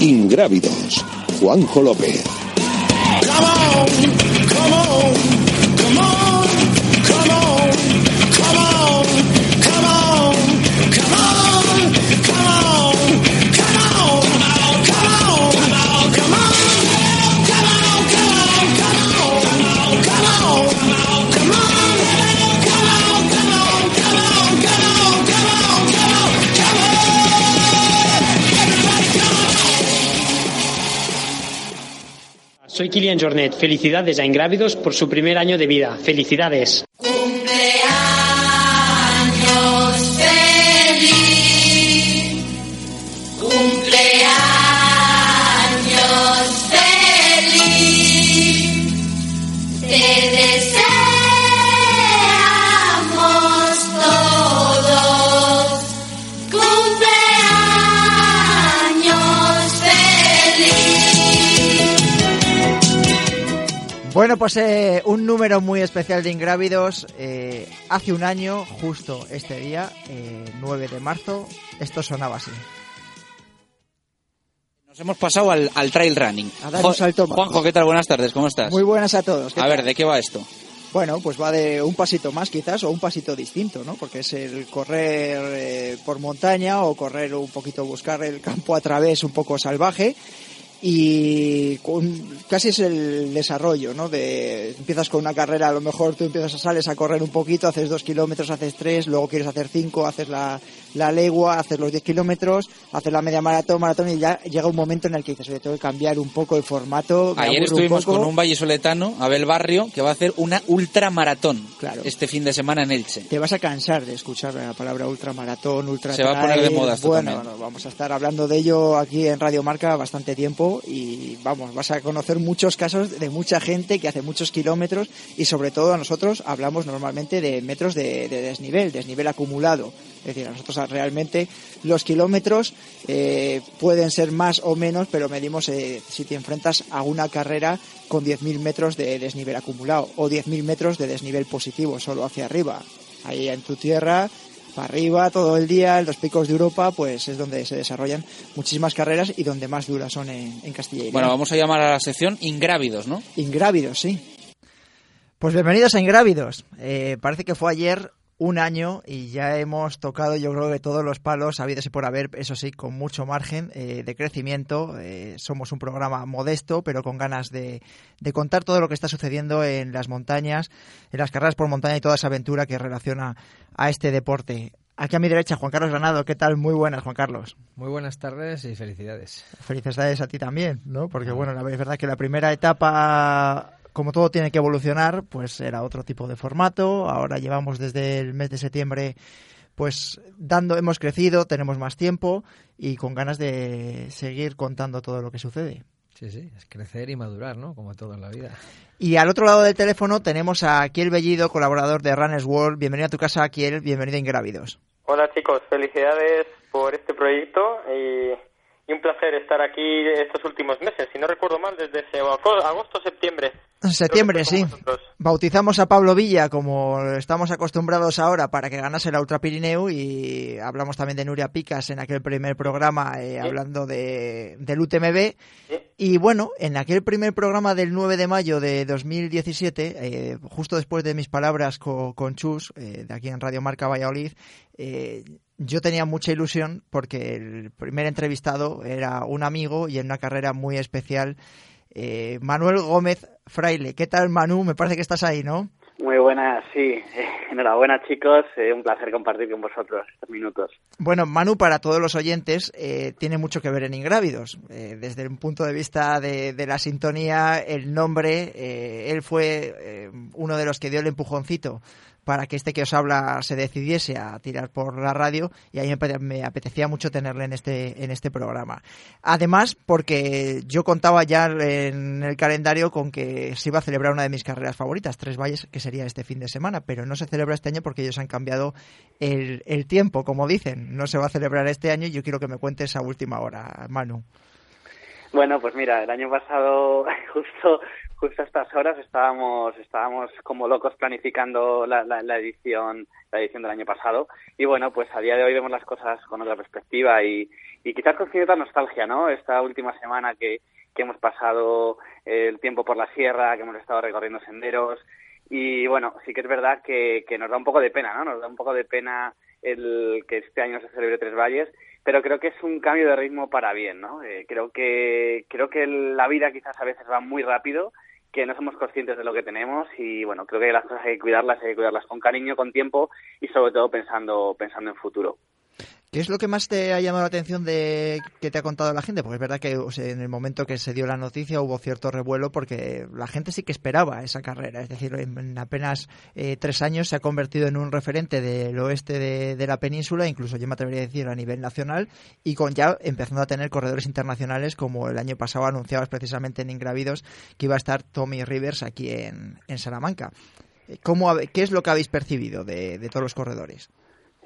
Ingrávidos. Juanjo López. Come on, Soy Kilian Jornet. Felicidades a Ingrávidos por su primer año de vida. Felicidades. Bueno, pues eh, un número muy especial de Ingrávidos. eh, hace un año, justo este día, eh, 9 de marzo, esto sonaba así. Nos hemos pasado al, al trail running. A dar un salto más. Juanjo, ¿qué tal? Buenas tardes, ¿cómo estás? Muy buenas a todos. ¿qué A tal? ver, ¿de qué va esto? Bueno, pues va de un pasito más quizás o un pasito distinto, ¿no? Porque es el correr eh, por montaña o correr un poquito, buscar el campo a través un poco salvaje y con- casi es el desarrollo, ¿no? De, empiezas con una carrera, a lo mejor tú empiezas a sales a correr un poquito, haces dos kilómetros, haces tres, luego quieres hacer cinco, haces la, la legua, haces los diez kilómetros, haces la media maratón, maratón y ya llega un momento en el que dices, oye, tengo que cambiar un poco el formato. Ayer un estuvimos poco". con un vallesoletano, Abel Barrio, que va a hacer una ultramaratón Claro. este fin de semana en Elche. Te vas a cansar de escuchar la palabra ultramaratón, ultra Se va a poner de moda esto Bueno, bueno, vamos a estar hablando de ello aquí en Radio Marca bastante tiempo y vamos, vas a conocer muchos casos de mucha gente que hace muchos kilómetros y sobre todo a nosotros hablamos normalmente de metros de, de desnivel, desnivel acumulado. Es decir, a nosotros realmente los kilómetros eh, pueden ser más o menos, pero medimos eh, si te enfrentas a una carrera con 10.000 metros de desnivel acumulado o 10.000 metros de desnivel positivo, solo hacia arriba. Ahí en tu tierra, para arriba, todo el día, en los picos de Europa, pues es donde se desarrollan muchísimas carreras y donde más duras son en, en Castilla y León. Bueno, vamos a llamar a la sección Ingrávidos, ¿no? Ingrávidos, sí. Pues bienvenidos a Ingrávidos. Eh, parece que fue ayer un año y ya hemos tocado yo creo que todos los palos habidos y por haber, eso sí, con mucho margen eh, de crecimiento. Eh, somos un programa modesto, pero con ganas de, de contar todo lo que está sucediendo en las montañas, en las carreras por montaña y toda esa aventura que relaciona a este deporte. Aquí a mi derecha, Juan Carlos Granado. ¿Qué tal? Muy buenas, Juan Carlos. Muy buenas tardes y felicidades. Felicidades a ti también, ¿no? Porque, bueno, la, es verdad que la primera etapa, como todo tiene que evolucionar, pues era otro tipo de formato. Ahora llevamos desde el mes de septiembre, pues dando, hemos crecido, tenemos más tiempo y con ganas de seguir contando todo lo que sucede. Sí, sí, es crecer y madurar, ¿no? Como todo en la vida. Y al otro lado del teléfono tenemos a Kiel Bellido, colaborador de Runners World. Bienvenido a tu casa, Kiel. Bienvenido a Ingrávidos. Hola chicos, felicidades por este proyecto y, y un placer estar aquí estos últimos meses. Si no recuerdo mal, desde agosto, septiembre. En septiembre, que sí. con vosotros. Bautizamos a Pablo Villa como estamos acostumbrados ahora para que ganase la Ultra Pirineu y hablamos también de Nuria Picas en aquel primer programa eh, hablando de, del UTMB. Y bueno, en aquel primer programa del 9 de mayo de 2017, eh, justo después de mis palabras co- con Chus, eh, de aquí en Radio Marca Valladolid, eh, yo tenía mucha ilusión porque el primer entrevistado era un amigo y en una carrera muy especial, eh, Manuel Gómez Fraile. ¿Qué tal, Manu? Me parece que estás ahí, ¿no? Muy buenas, sí. Eh, Enhorabuena, chicos. Eh, un placer compartir con vosotros estos minutos. Bueno, Manu, para todos los oyentes, eh, tiene mucho que ver en Ingrávidos. Eh, desde un punto de vista de, de la sintonía, el nombre, eh, él fue uno de los que dio el empujoncito para que este que os habla se decidiese a tirar por la radio y a mí me apete- me apetecía mucho tenerle en este, en este programa. Además, porque yo contaba ya en el calendario con que se iba a celebrar una de mis carreras favoritas, Tres Valles, que sería este fin de semana, pero no se celebra este año porque ellos han cambiado el, el tiempo, como dicen. No se va a celebrar este año y yo quiero que me cuentes a última hora, Manu. Bueno, pues mira, el año pasado, justo justo a estas horas, estábamos estábamos como locos planificando la, la, la edición la edición del año pasado y bueno, pues a día de hoy vemos las cosas con otra perspectiva y, y quizás con cierta nostalgia, ¿no? Esta última semana que, que hemos pasado el tiempo por la sierra, que hemos estado recorriendo senderos y bueno, sí que es verdad que, que nos da un poco de pena, ¿no? Nos da un poco de pena el que este año se celebre Tres Valles, pero creo que es un cambio de ritmo para bien, ¿no? Eh, creo que creo que la vida quizás a veces va muy rápido, que no somos conscientes de lo que tenemos y bueno, creo que las cosas hay que cuidarlas, hay que cuidarlas con cariño, con tiempo y sobre todo pensando pensando en futuro. ¿Qué es lo que más te ha llamado la atención de que te ha contado la gente? Porque es verdad que en el momento que se dio la noticia hubo cierto revuelo porque la gente sí que esperaba esa carrera. Es decir, en, en apenas eh, tres años se ha convertido en un referente del oeste de, la península, incluso yo me atrevería a decir a nivel nacional, y con ya empezando a tener corredores internacionales como el año pasado anunciabas precisamente en Ingravidos que iba a estar Tommy Rivers aquí en, en Salamanca. Eh, ¿Cómo, ¿Qué es lo que habéis percibido de, de todos los corredores?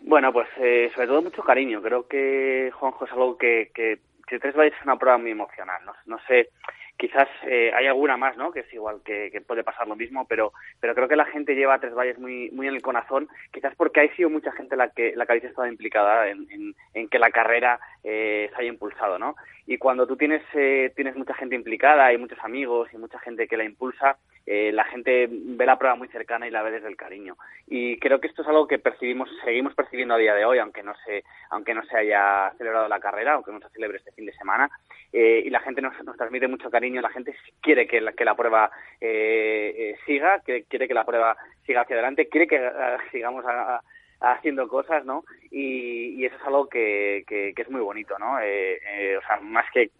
Bueno, pues eh, sobre todo mucho cariño. Creo que Juanjo es algo que, que, que Tres Valles es una prueba muy emocional. No, no sé, quizás eh, hay alguna más, ¿no? Que es igual, que, que puede pasar lo mismo, pero, pero creo que la gente lleva a Tres Valles muy, muy en el corazón, quizás porque ha sido mucha gente la que, la que habéis estado implicada en, en, en que la carrera eh, se haya impulsado, ¿no? Y cuando tú tienes, eh, tienes mucha gente implicada y muchos amigos y mucha gente que la impulsa, eh, la gente ve la prueba muy cercana y la ve desde el cariño. Y creo que esto es algo que percibimos, seguimos percibiendo a día de hoy, aunque no se, aunque no se haya celebrado la carrera, aunque no se celebre este fin de semana. Eh, y la gente nos, nos transmite mucho cariño, la gente quiere que la, que la prueba eh, eh, siga, que quiere que la prueba siga hacia adelante, quiere que eh, sigamos a- haciendo cosas, ¿no? Y, y eso es algo que, que, que es muy bonito, ¿no? Eh, eh, o sea, más que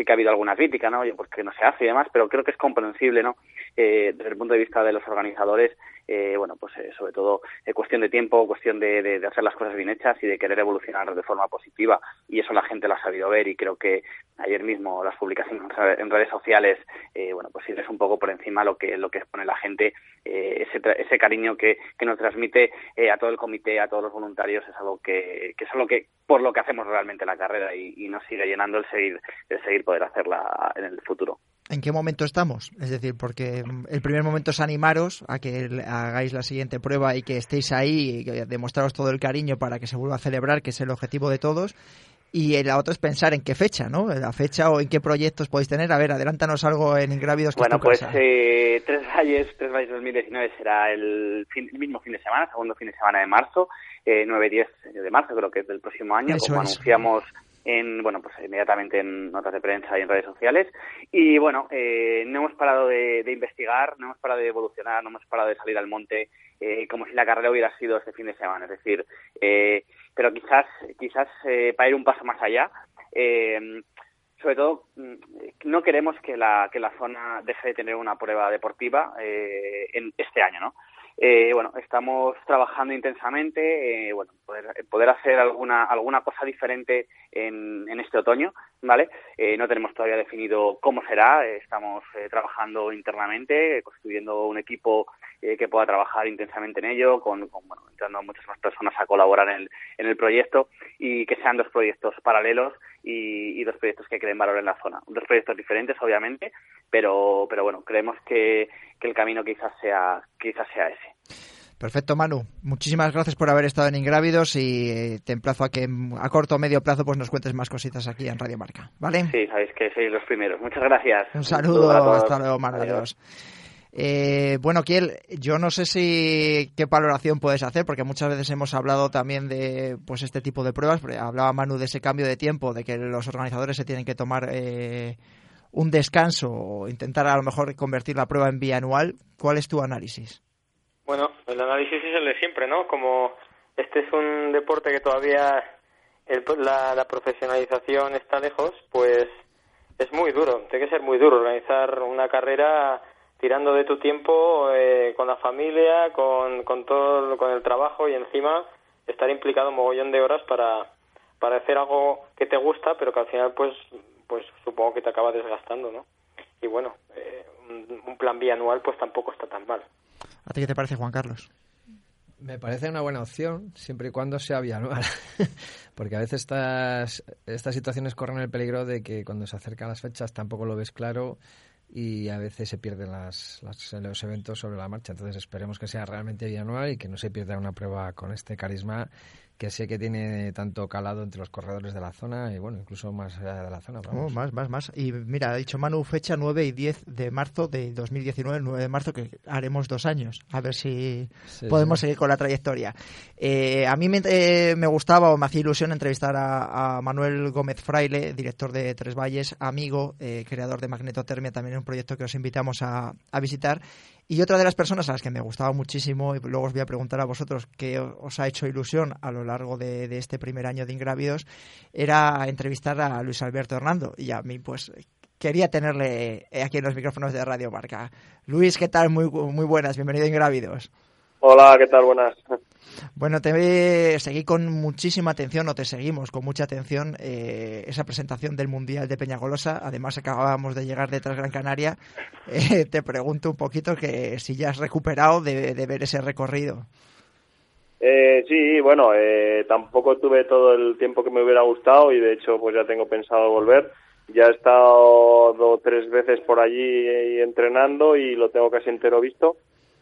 sí que ha habido alguna crítica, ¿no? Oye, pues que no se hace y demás, pero creo que es comprensible, ¿no? Eh, desde el punto de vista de los organizadores, eh, bueno, pues eh, sobre todo eh, cuestión de tiempo, cuestión de, hacer las cosas bien hechas y de querer evolucionar de forma positiva. Y eso la gente lo ha sabido ver y creo que ayer mismo las publicaciones en re- en redes sociales, eh, bueno, pues es un poco por encima lo que lo que expone la gente, eh, ese, ese cariño que, que nos transmite a todo el comité, a todos los voluntarios, es algo que, que es algo que por lo que hacemos realmente la carrera y, y nos sigue llenando el seguir el seguir poder hacerla en el futuro. ¿En qué momento estamos? Es decir, porque el primer momento es animaros a que hagáis la siguiente prueba y que estéis ahí y demostraros todo el cariño para que se vuelva a celebrar, que es el objetivo de todos. Y la otra es pensar en qué fecha, ¿no? La fecha o en qué proyectos podéis tener. A ver, adelántanos algo en Ingrávidos. que Bueno, pues eh, Tres Valles, Tres Valles 2019 será el, fin- el mismo fin de semana, segundo fin de semana de marzo, eh, 9-10 de marzo, creo que es del próximo año, Eso como es. anunciamos en, bueno, pues inmediatamente en notas de prensa y en redes sociales. Y bueno, eh, no hemos parado de, investigar, no hemos parado de evolucionar, no hemos parado de salir al monte eh, como si la carrera hubiera sido este fin de semana. Es decir, eh, pero quizás, quizás eh, para ir un paso más allá, eh, sobre todo mm, no queremos que la que la zona deje de tener una prueba deportiva eh, en este año no Eh, bueno estamos trabajando intensamente eh, bueno poder, poder hacer alguna alguna cosa diferente en, en este otoño vale Eh, no tenemos todavía definido cómo será eh, estamos eh, trabajando internamente construyendo un equipo que pueda trabajar intensamente en ello con, con, bueno entrando muchas más personas a colaborar en el, en el proyecto y que sean dos proyectos paralelos y, y dos proyectos que creen valor en la zona. Dos proyectos diferentes, obviamente, pero, pero bueno, creemos que, que el camino quizás sea, quizás sea ese. Perfecto, Manu. Muchísimas gracias por haber estado en Ingrávidos y eh, te emplazo a que a corto o medio plazo pues nos cuentes más cositas aquí en Radio Marca. ¿Vale? Sí, sabéis que sois los primeros. Muchas gracias. Un saludo, hasta luego, Manu. Adiós. Adiós. Eh, bueno, Kiel, yo no sé si qué valoración puedes hacer, porque muchas veces hemos hablado también de pues este tipo de pruebas. Hablaba Manu de ese cambio de tiempo, de que los organizadores se tienen que tomar eh, un descanso o intentar a lo mejor convertir la prueba en bianual. ¿Cuál es tu análisis? Bueno, el análisis es el de siempre, ¿no? Como este es un deporte que todavía la profesionalización está lejos, pues es muy duro. Tiene que ser muy duro organizar una carrera tirando de tu tiempo eh, con la familia, con, con todo, con el trabajo y encima estar implicado un mogollón de horas para, para hacer algo que te gusta, pero que al final pues, pues supongo que te acaba desgastando, ¿no? Y bueno, eh, un, un plan bianual pues tampoco está tan mal. ¿A ti qué te parece, Juan Carlos? Me parece una buena opción, siempre y cuando sea bianual. Porque a veces estas, estas situaciones corren el peligro de que cuando se acercan las fechas tampoco lo ves claro y a veces se pierden las, las- los eventos sobre la marcha. Entonces esperemos que sea realmente bianual y que no se pierda una prueba con este carisma que sé que tiene tanto calado entre los corredores de la zona y bueno, incluso más allá de la zona. Oh, más, más, más. Y mira, ha dicho Manu fecha 9 y 10 de marzo de 2019, el 9 de marzo, que haremos dos años. A ver si Sí, podemos sí. seguir con la trayectoria. Eh, a mí me, eh, me gustaba o me hacía ilusión entrevistar a, a Manuel Gómez Fraile, director de Tres Valles, amigo, eh, creador de Magnetotermia, también un proyecto que os invitamos a, a visitar. Y otra de las personas a las que me gustaba muchísimo, y luego os voy a preguntar a vosotros qué os ha hecho ilusión a lo largo de, este primer año de Ingrávidos, era entrevistar a Luis Alberto Hernando. Y a mí, pues, quería tenerle aquí en los micrófonos de Radio Marca. Luis, ¿qué tal? Muy, muy buenas, bienvenido a Ingrávidos. Hola, ¿qué tal? Buenas. Bueno, te seguí con muchísima atención, o te seguimos con mucha atención, eh, esa presentación del Mundial de Peñagolosa. Además, acabábamos de llegar detrás Gran Canaria. Eh, te pregunto un poquito que si ya has recuperado de, de ver ese recorrido. Eh, sí, bueno, eh, tampoco tuve todo el tiempo que me hubiera gustado y de hecho pues ya tengo pensado volver. Ya he estado dos tres veces por allí entrenando y lo tengo casi entero visto,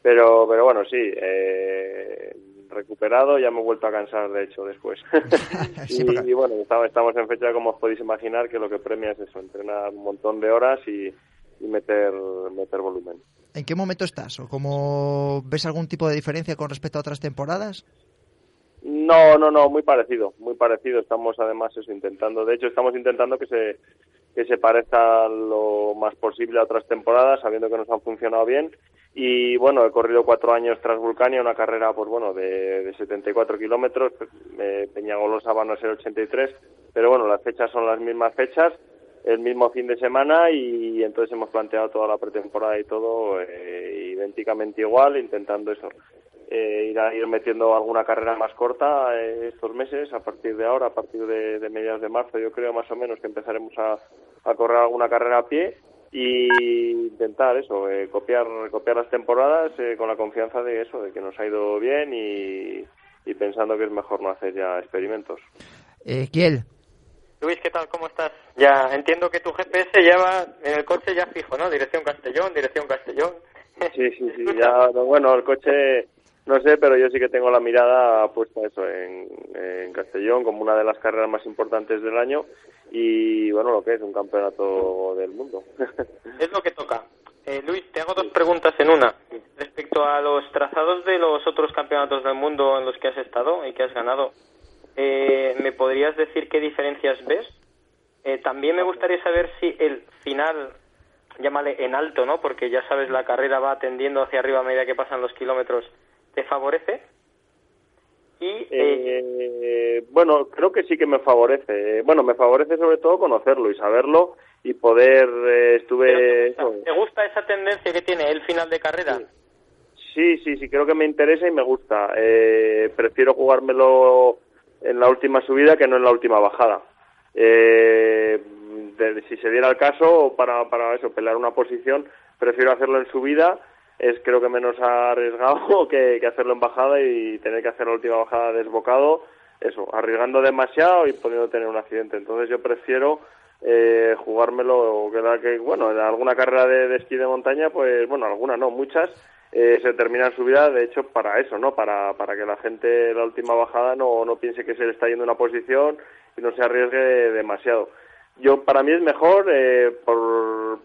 pero pero bueno, sí, eh, recuperado, ya me he vuelto a cansar de hecho después. Sí, y, y bueno, estamos, estamos en fecha como os podéis imaginar que lo que premia es eso, entrenar un montón de horas y, y meter meter volumen. ¿En qué momento estás? ¿O cómo ves algún tipo de diferencia con respecto a otras temporadas? No, no, no, muy parecido, muy parecido. Estamos además eso intentando, de hecho estamos intentando que se que se parezca lo más posible a otras temporadas, sabiendo que nos han funcionado bien. Y bueno, he corrido cuatro años tras Vulcania, una carrera, pues bueno, de, de 74 kilómetros. Eh, Peñagolosa van a ser 83, pero bueno, las fechas son las mismas fechas, el mismo fin de semana y entonces hemos planteado toda la pretemporada y todo eh, idénticamente igual, intentando eso, eh, ir, a, ir metiendo alguna carrera más corta eh, estos meses, a partir de ahora, a partir de, mediados de marzo, yo creo más o menos que empezaremos a correr alguna carrera a pie y intentar eso, eh, copiar, copiar las temporadas eh, con la confianza de eso, de que nos ha ido bien y, y pensando que es mejor no hacer ya experimentos. Eh, Kiel, Luis, ¿qué tal? ¿Cómo estás? Ya entiendo que tu GPS lleva en el coche ya fijo, ¿no? Dirección Castellón, dirección Castellón. Sí, sí, sí, ya, no, bueno, el coche, no sé, pero yo sí que tengo la mirada puesta eso en, Castellón como una de las carreras más importantes del año y, bueno, lo que es un campeonato del mundo. Es lo que toca. Eh, Luis, te hago dos preguntas en una. Respecto a los trazados de los otros campeonatos del mundo en los que has estado y que has ganado, eh, ¿me podrías decir qué diferencias ves? Eh, también me gustaría saber si el final, llámale en alto, ¿no? Porque ya sabes, la carrera va tendiendo hacia arriba a medida que pasan los kilómetros, ¿te favorece? Y eh, Eh, bueno, creo que sí que me favorece. Bueno, me favorece sobre todo conocerlo y saberlo y poder, eh, estuve... ¿te gusta esa tendencia que tiene el final de carrera? Sí, sí, sí, creo que me interesa y me gusta. Eh, prefiero jugármelo en la última subida que no en la última bajada. Eh, de- si se diera el caso, para, para eso, pelear una posición, prefiero hacerlo en subida. Es creo que menos arriesgado que, que hacerlo en bajada y tener que hacer la última bajada desbocado. Eso, arriesgando demasiado y pudiendo tener un accidente. Entonces yo prefiero eh, jugármelo, que, la que bueno, en alguna carrera de, de esquí de montaña, pues bueno, alguna no, muchas, eh, se terminan su vida, de hecho, para eso, ¿no? Para, para que la gente la última bajada no, no piense que se le está yendo una posición y no se arriesgue demasiado. Yo, para mí es mejor, eh, por,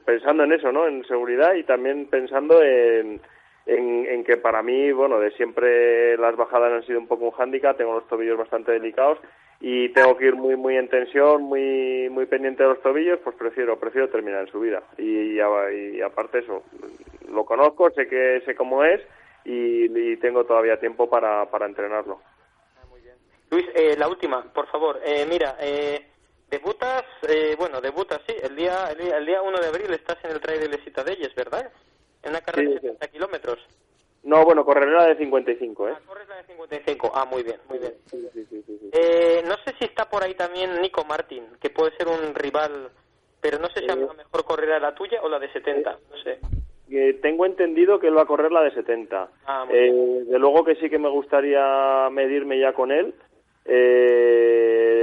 pensando en eso, ¿no? En seguridad y también pensando en, en, que para mí, bueno, de siempre las bajadas han sido un poco un hándicap, tengo los tobillos bastante delicados y tengo que ir muy muy en tensión, muy muy pendiente de los tobillos, pues prefiero prefiero terminar en subida y, y, y aparte eso, lo conozco, sé que sé cómo es y, y tengo todavía tiempo para, para entrenarlo. Luis, eh, la última, por favor. Eh, mira, eh, debutas, eh, bueno, debutas, sí, el día, el día, el día 1 de abril estás en el Trail de Les Citadelles, ¿verdad? en una carrera Sí, de 70 kilómetros. No, bueno, correré la de 55, ¿eh? Corres la de 55. Ah, muy bien, muy bien. Sí, sí, sí, sí, sí. Eh, no sé si está por ahí también Nico Martin, que puede ser un rival, pero no sé si a lo mejor correrá la tuya o la de 70, no sé. Eh, tengo entendido que él va a correr la de 70. Ah, muy Eh, de luego que sí que me gustaría medirme ya con él eh, el 1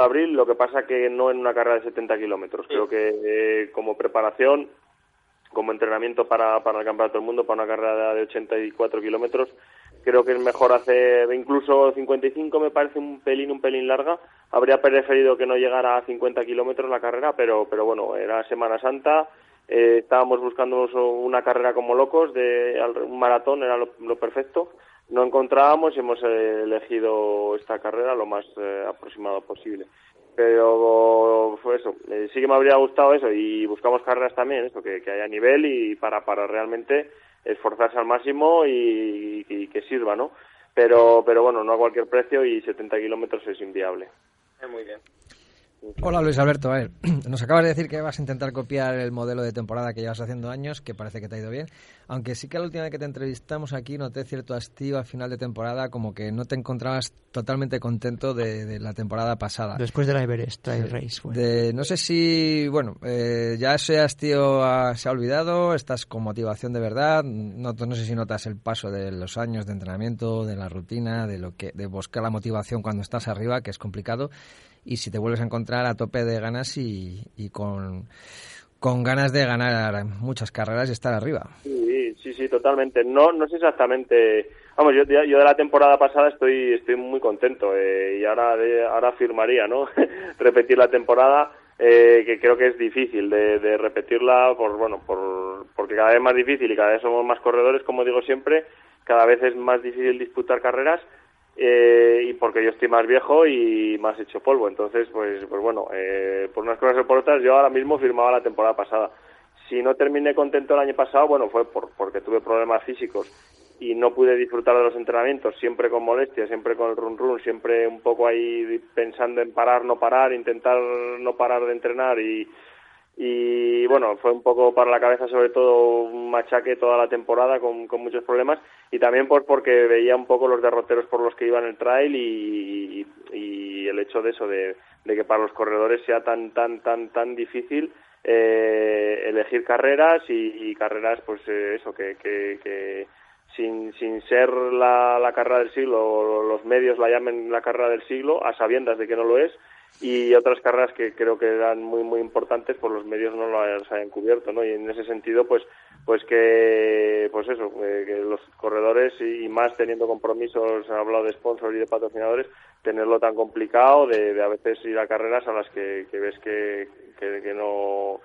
de abril, lo que pasa que no en una carrera de 70 kilómetros. Creo que eh, como preparación, como entrenamiento para, para el Campeonato del Mundo, para una carrera de 84 kilómetros, creo que es mejor hacer incluso 55 me parece un pelín un pelín larga. Habría preferido que no llegara a 50 kilómetros la carrera pero pero bueno era Semana Santa. Eh, estábamos buscando una carrera como locos de un maratón era lo, lo perfecto no encontrábamos y hemos eh, elegido esta carrera lo más eh, aproximado posible. Pero fue eso eh, sí que me habría gustado eso y buscamos carreras también eso que, que haya nivel y para para realmente esforzarse al máximo y, y que sirva no pero pero bueno no a cualquier precio y 70 kilómetros es inviable. Eh, muy bien. Hola Luis Alberto, a ver, nos acabas de decir que vas a intentar copiar el modelo de temporada que llevas haciendo años, que parece que te ha ido bien, aunque sí que la última vez que te entrevistamos aquí noté cierto hastío al final de temporada, como que no te encontrabas totalmente contento de, de la temporada pasada. Después de la Everest Trail Race. fue. De- no sé si, bueno, eh, ya ese hastío ha- se ha olvidado, estás con motivación de verdad, no, no sé si notas el paso de los años de entrenamiento, de la rutina, de lo que, de buscar la motivación cuando estás arriba, que es complicado, y si te vuelves a encontrar a tope de ganas y, y con, con ganas de ganar muchas carreras y estar arriba. Sí, sí, sí, totalmente. No, no sé exactamente. Vamos, yo, yo de la temporada pasada estoy, estoy muy contento eh, y ahora, de- ahora firmaría, ¿no? Repetir la temporada, eh, que creo que es difícil de, de repetirla, por bueno, por, porque cada vez es más difícil y cada vez somos más corredores, como digo siempre, cada vez es más difícil disputar carreras eh, y porque yo estoy más viejo y más hecho polvo. Entonces, pues, pues bueno, eh, por unas cosas o por otras, yo ahora mismo firmaba la temporada pasada. Si no terminé contento el año pasado, bueno, fue por, porque tuve problemas físicos y no pude disfrutar de los entrenamientos, siempre con molestias, siempre con el run run, siempre un poco ahí pensando en parar, no parar, intentar no parar de entrenar y, y bueno, fue un poco para la cabeza sobre todo un machaque toda la temporada con muchos problemas y también pues porque veía un poco los derroteros por los que iba en el trail y, y, el hecho de eso, de, de que para los corredores sea tan, tan, tan, tan difícil eh, elegir carreras y, y carreras pues eh, eso, que, que, que sin, sin ser la, la carrera del siglo, o los medios la llamen la carrera del siglo, a sabiendas de que no lo es, y otras carreras que creo que eran muy muy importantes pues los medios no las hayan cubierto no y en ese sentido pues pues que pues eso eh, que los corredores y, más teniendo compromisos he hablado de sponsors y de patrocinadores tenerlo tan complicado de, de a veces ir a carreras a las que, que ves que, que, que no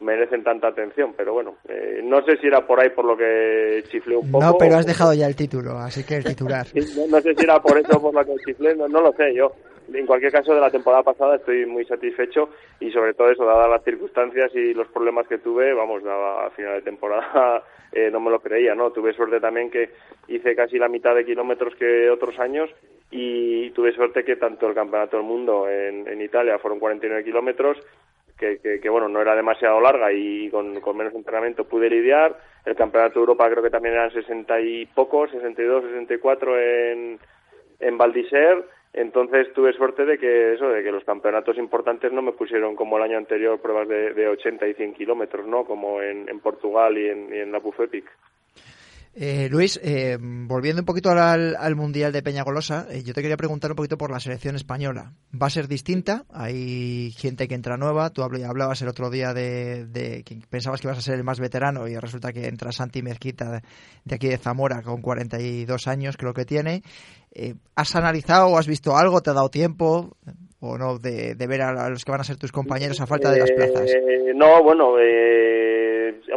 merecen tanta atención pero bueno eh, no sé si era por ahí por lo que chiflé un poco No, pero has dejado ya el título, así que el titular. no, no sé si era por eso por la que chiflé, no, no lo sé yo. En cualquier caso, de la temporada pasada estoy muy satisfecho y sobre todo eso, dadas las circunstancias y los problemas que tuve, vamos, a, final de temporada eh, no me lo creía, ¿no? Tuve suerte también que hice casi la mitad de kilómetros que otros años y tuve suerte que tanto el Campeonato del Mundo en, Italia fueron 49 kilómetros, que, que, que, bueno, no era demasiado larga y con, menos entrenamiento pude lidiar. El Campeonato de Europa creo que también eran 60 y pocos, 62, 64 en, en Val d'Isère. Entonces tuve suerte de que eso, de que los campeonatos importantes no me pusieron como el año anterior pruebas de, de 80 y 100 kilómetros, ¿no? Como en, en Portugal y en, la. Eh, Luis, eh, volviendo un poquito al, al Mundial de Peñagolosa, eh, yo te quería preguntar un poquito por la selección española. ¿Va a ser distinta? Hay gente que entra nueva. Tú habl- hablabas el otro día de, de que pensabas que ibas a ser el más veterano y resulta que entra Santi Mezquita de, aquí de Zamora con 42 años, creo que tiene. Eh, ¿Has analizado o has visto algo? ¿Te ha dado tiempo o no de, de ver a los que van a ser tus compañeros a falta de las plazas? Eh, no, bueno, eh,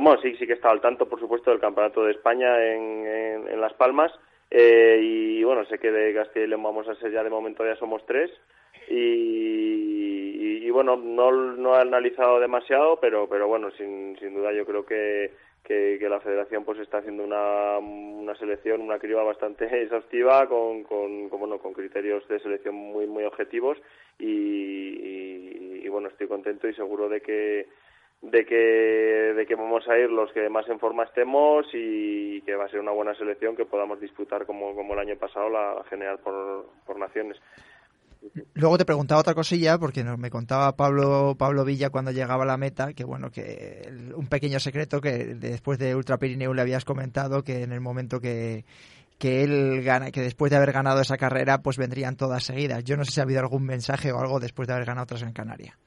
bueno, sí, sí que estaba al tanto, por supuesto, del Campeonato de España en, en, Las Palmas. Eh, y bueno, sé que de Castilla y León vamos a ser ya de momento ya somos tres. Y, y, y bueno, no, no he analizado demasiado, pero, pero bueno, sin, sin duda yo creo que, que, que la federación pues está haciendo una, una selección, una criba bastante exhaustiva con, con, con, bueno, con criterios de selección muy, muy objetivos y, y, y bueno, estoy contento y seguro de que de que, de que vamos a ir los que más en forma estemos y que va a ser una buena selección que podamos disputar como, como el año pasado la general por, por naciones. Luego te preguntaba otra cosilla, porque nos me contaba Pablo, Pablo Villa cuando llegaba a la meta, que bueno, que un pequeño secreto que después de Ultra Pirineo le habías comentado que en el momento que, que él gana, que después de haber ganado esa carrera, pues vendrían todas seguidas. Yo no sé si ha habido algún mensaje o algo después de haber ganado otras en Canarias.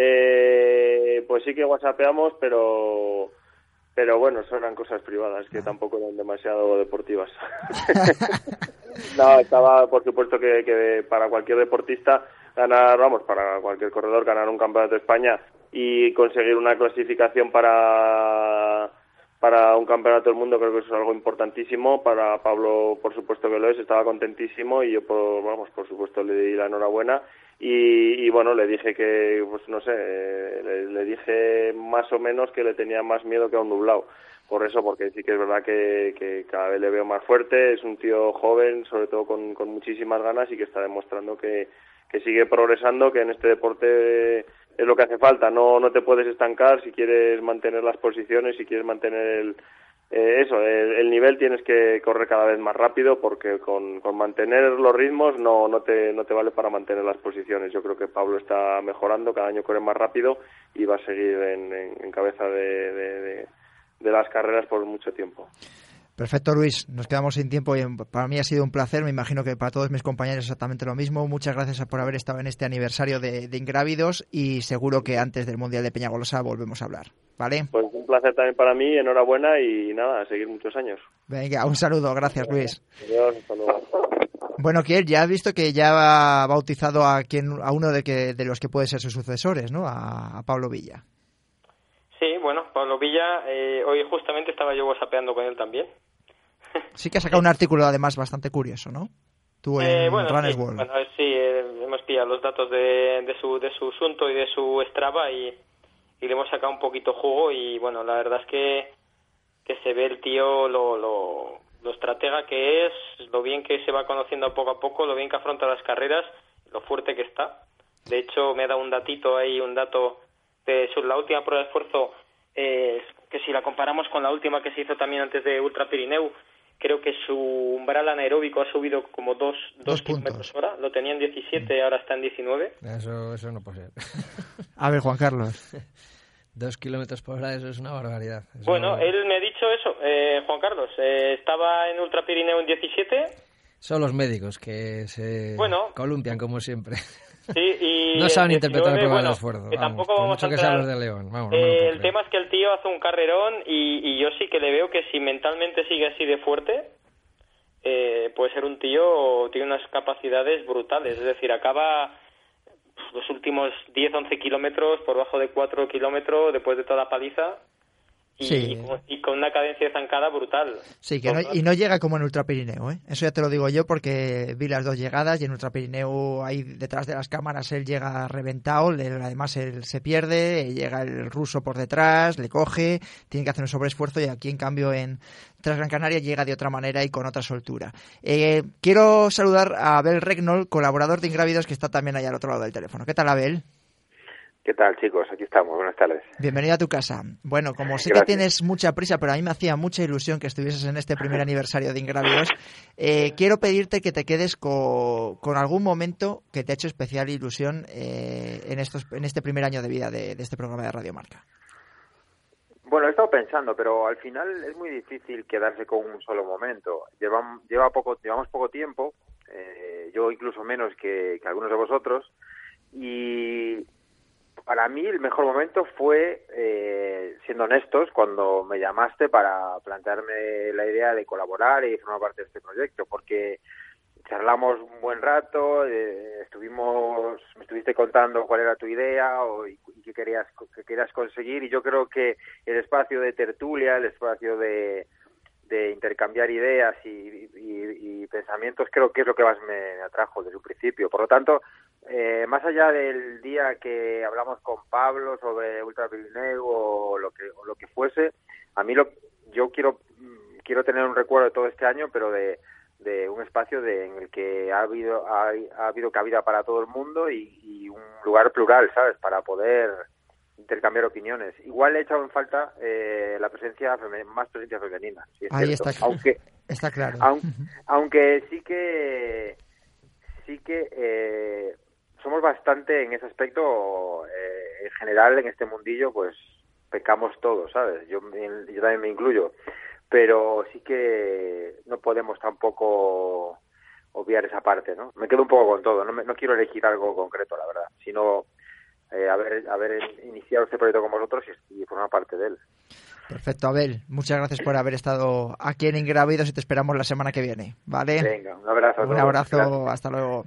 Eh, pues sí que whatsappeamos, pero pero bueno, son eran cosas privadas que tampoco eran demasiado deportivas. no, estaba por supuesto que, que para cualquier deportista ganar, vamos, para cualquier corredor ganar un campeonato de España y conseguir una clasificación para para un campeonato del mundo creo que eso es algo importantísimo. Para Pablo por supuesto que lo es estaba contentísimo y yo por, vamos por supuesto le di la enhorabuena. Y, y bueno le dije que pues no sé eh, le, dije más o menos que le tenía más miedo que a un nublado. Por eso porque sí que es verdad que, que cada vez le veo más fuerte es un tío joven sobre todo con, con muchísimas ganas y que está demostrando que, que sigue progresando que en este deporte es lo que hace falta. No no te puedes estancar si quieres mantener las posiciones si quieres mantener el eh, eso el, el nivel tienes que correr cada vez más rápido porque con, con mantener los ritmos no no te no te vale para mantener las posiciones. Yo creo que Pablo está mejorando cada año corre más rápido y va a seguir en, cabeza de- de las carreras por mucho tiempo Perfecto, Luis. Nos quedamos sin tiempo y para mí ha sido un placer. Me imagino que para todos mis compañeros exactamente lo mismo. Muchas gracias por haber estado en este aniversario de, de Ingrávidos y seguro que antes del Mundial de Peñagolosa volvemos a hablar. ¿Vale? pues un placer también para mí enhorabuena y nada a seguir muchos años Venga, un saludo. Gracias, Luis. Adiós, hasta luego. Bueno, Kiel, ya has visto que ya ha bautizado a, quien, a uno de, que, de los que puede ser sus sucesores, ¿no? A, a Pablo Villa. Sí, bueno, Pablo Villa, eh, hoy justamente estaba yo whatsappeando con él también. Sí que ha sacado un artículo además bastante curioso, ¿no? Tú en Eh, bueno, Runner's sí, World. bueno, ver, sí, eh, hemos pillado los datos de, de su de su asunto y de su Strava y, y le hemos sacado un poquito jugo y bueno, la verdad es que que se ve el tío lo, lo, lo estratega que es, lo bien que se va conociendo poco a poco, lo bien que afronta las carreras, lo fuerte que está. De hecho, me ha dado un datito ahí, un dato de su, la última prueba de esfuerzo, eh, que si la comparamos con la última que se hizo también antes de Ultra Pirineu, creo que su umbral anaeróbico ha subido como dos, dos, kilómetros hora. Lo tenía en 17, ahora está en 19. Eso, eso no puede ser. A ver, Juan Carlos. Dos kilómetros por hora, eso es una barbaridad. Bueno, él me ha dicho eso, eh, Juan Carlos. eh, estaba en Ultra Pirineo en 17. Son los médicos que se Bueno. columpian como siempre. Sí, y no saben el interpretar 19, prueba bueno, del esfuerzo. que vamos, tampoco vamos mucho a entrar- de León. Vamos, Eh, el tema es que el tío hace un carrerón y, y yo sí que le veo que si mentalmente sigue así de fuerte, eh, puede ser un tío, tiene unas capacidades brutales. Es decir, acaba los últimos 10, 11 kilómetros por bajo de 4 kilómetros después de toda la paliza y, Sí. y con, y con una cadencia de zancada brutal. Sí, que no, y no llega como en Ultra Pirineo, ¿eh? Eso ya te lo digo yo porque vi las dos llegadas y en Ultra Pirineo ahí detrás de las cámaras él llega reventado, además él se pierde, llega el ruso por detrás, le coge, tiene que hacer un sobreesfuerzo y aquí en cambio en Tras Gran Canaria llega de otra manera y con otra soltura. Eh, quiero saludar a Abel Regnol, colaborador de Ingrávidos que está también allá al otro lado del teléfono. ¿Qué tal Abel? ¿Qué tal, chicos? Aquí estamos. Buenas tardes. Bienvenido a tu casa. Bueno, como sé que tienes mucha prisa, pero a mí me hacía mucha ilusión que estuvieses en este primer aniversario de Ingrávidos, eh, quiero pedirte que te quedes co- con algún momento que te ha hecho especial ilusión eh, en, estos, en este primer año de vida de, de este programa de Radio Marca. Bueno, he estado pensando, pero al final es muy difícil quedarse con un solo momento. Lleva poco, llevamos poco tiempo, eh, yo incluso menos que, que algunos de vosotros, y para mí el mejor momento fue, eh, siendo honestos, cuando me llamaste para plantearme la idea de colaborar y formar parte de este proyecto, porque charlamos un buen rato, eh, estuvimos, me estuviste contando cuál era tu idea o, y, qué querías qué querías conseguir y yo creo que el espacio de tertulia, el espacio de, de intercambiar ideas y, y- pensamientos creo que es lo que más me atrajo desde un principio. Por lo tanto, eh, más allá del día que hablamos con Pablo sobre Ultra Pirineo o lo que o lo que fuese, a mí lo yo quiero mm, quiero tener un recuerdo de todo este año, pero de de un espacio de, en el que ha habido ha, ha habido cabida para todo el mundo y, y un lugar plural, ¿sabes? Para poder intercambiar opiniones. Igual he echado en falta eh, la presencia más presencia femenina. sí es Ahí cierto. está, Aunque está claro. aun- aunque sí que sí que eh, somos bastante en ese aspecto eh, en general en este mundillo pues pecamos todos sabes yo yo también me incluyo pero sí que no podemos tampoco obviar esa parte no me quedo un poco con todo no me- no quiero elegir algo concreto la verdad sino eh, haber haber iniciado este proyecto con vosotros y, y formar parte de él Perfecto, Abel. Muchas gracias por haber estado aquí en Ingrávidos y te esperamos la semana que viene, ¿vale? venga un abrazo a Un abrazo, Gracias. hasta luego.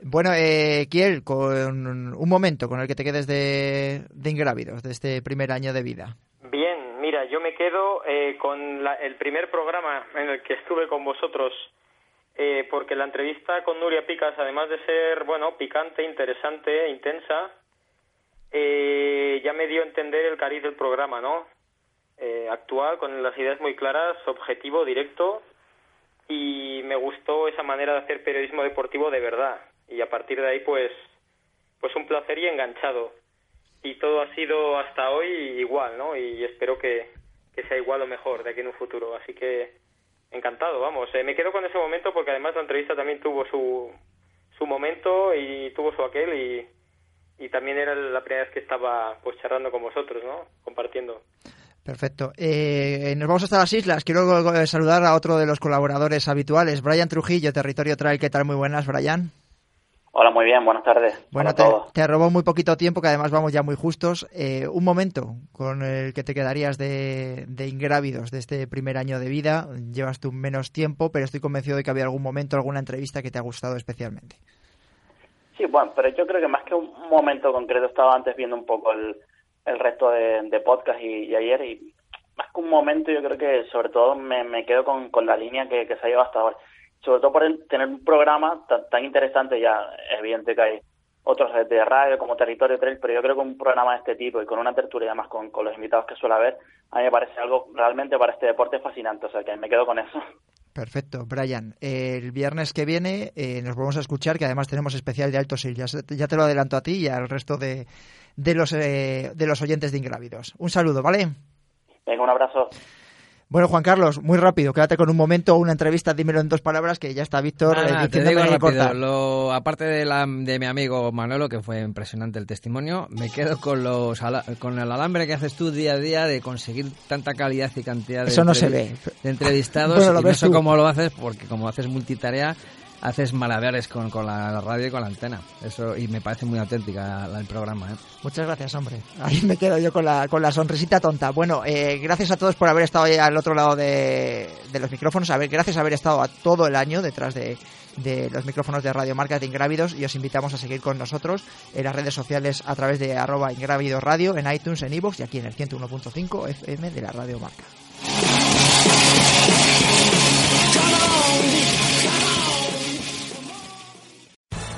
Bueno, eh, Kiel, con un momento con el que te quedes de, de Ingrávidos, de este primer año de vida. Bien, mira, yo me quedo eh, con la- el primer programa en el que estuve con vosotros, eh, porque la entrevista con Nuria Picas, además de ser, bueno, picante, interesante, intensa, eh, ya me dio a entender el cariz del programa, ¿no? Eh, actual, con las ideas muy claras, objetivo, directo, y me gustó esa manera de hacer periodismo deportivo de verdad. Y a partir de ahí, pues, pues un placer y enganchado y todo ha sido hasta hoy igual, ¿no? Y espero que, que sea igual o mejor de aquí en un futuro. Así que encantado, vamos. Eh, me quedo con ese momento porque además la entrevista también tuvo su, su momento y tuvo su aquel y, y también era la primera vez que estaba pues charlando con vosotros, ¿no? Compartiendo. Perfecto. Eh, nos vamos hasta las islas. Quiero eh, saludar a otro de los colaboradores habituales, Brian Trujillo, Territorio Trail. ¿Qué tal? Muy buenas, Brian. Hola, muy bien, buenas tardes. Bueno, te, robó muy poquito tiempo, que además vamos ya muy justos. Eh, un momento con el que te quedarías de, de ingrávidos de este primer año de vida. Llevas tú menos tiempo, pero estoy convencido de que había algún momento, alguna entrevista que te ha gustado especialmente. Sí, bueno, pero yo creo que más que un momento concreto, estaba antes viendo un poco el, el resto de, de podcast y, y ayer, y más que un momento, yo creo que sobre todo me, me quedo con, con la línea que, que se ha llevado hasta ahora. Sobre todo por el- tener un programa tan, tan interesante, ya es evidente que hay otros de radio como Territorio Trail, pero yo creo que un programa de este tipo y con una tertulia además con, con los invitados que suele haber, a mí me parece algo realmente para este deporte fascinante, o sea que me quedo con eso. Perfecto, Brian. El viernes que viene eh, nos vamos a escuchar, que además tenemos especial de Alto Sil. Ya, ya te lo adelanto a ti y al resto de, de, los, eh, de los oyentes de Ingrávidos. Un saludo, ¿vale? Venga, un abrazo. Bueno, Juan Carlos, muy rápido, quédate con un momento, una entrevista, dímelo en dos palabras, que ya está Víctor Nada, eh, te digo rápido, lo, aparte de, la, de mi amigo Manolo, que fue impresionante el testimonio, me quedo con los con el alambre que haces tú día a día de conseguir tanta calidad y cantidad de, Eso no se ve. de entrevistados. Bueno, lo y no ves sé tú. cómo lo haces, porque como haces multitarea, haces malabares con, con la radio y con la antena. Eso Y me parece muy auténtica el programa. ¿eh? Muchas gracias, hombre. Ahí me quedo yo con la, con la sonrisita tonta. Bueno, eh, gracias a todos por haber estado al otro lado de, de los micrófonos. A ver, gracias a haber estado a todo el año detrás de, de los micrófonos de Radio Marca de Ingrávidos y os invitamos a seguir con nosotros en las redes sociales a través de arroba Ingrávidos Radio, en iTunes, en iVoox y aquí en el 101.5 FM de la Radio Marca.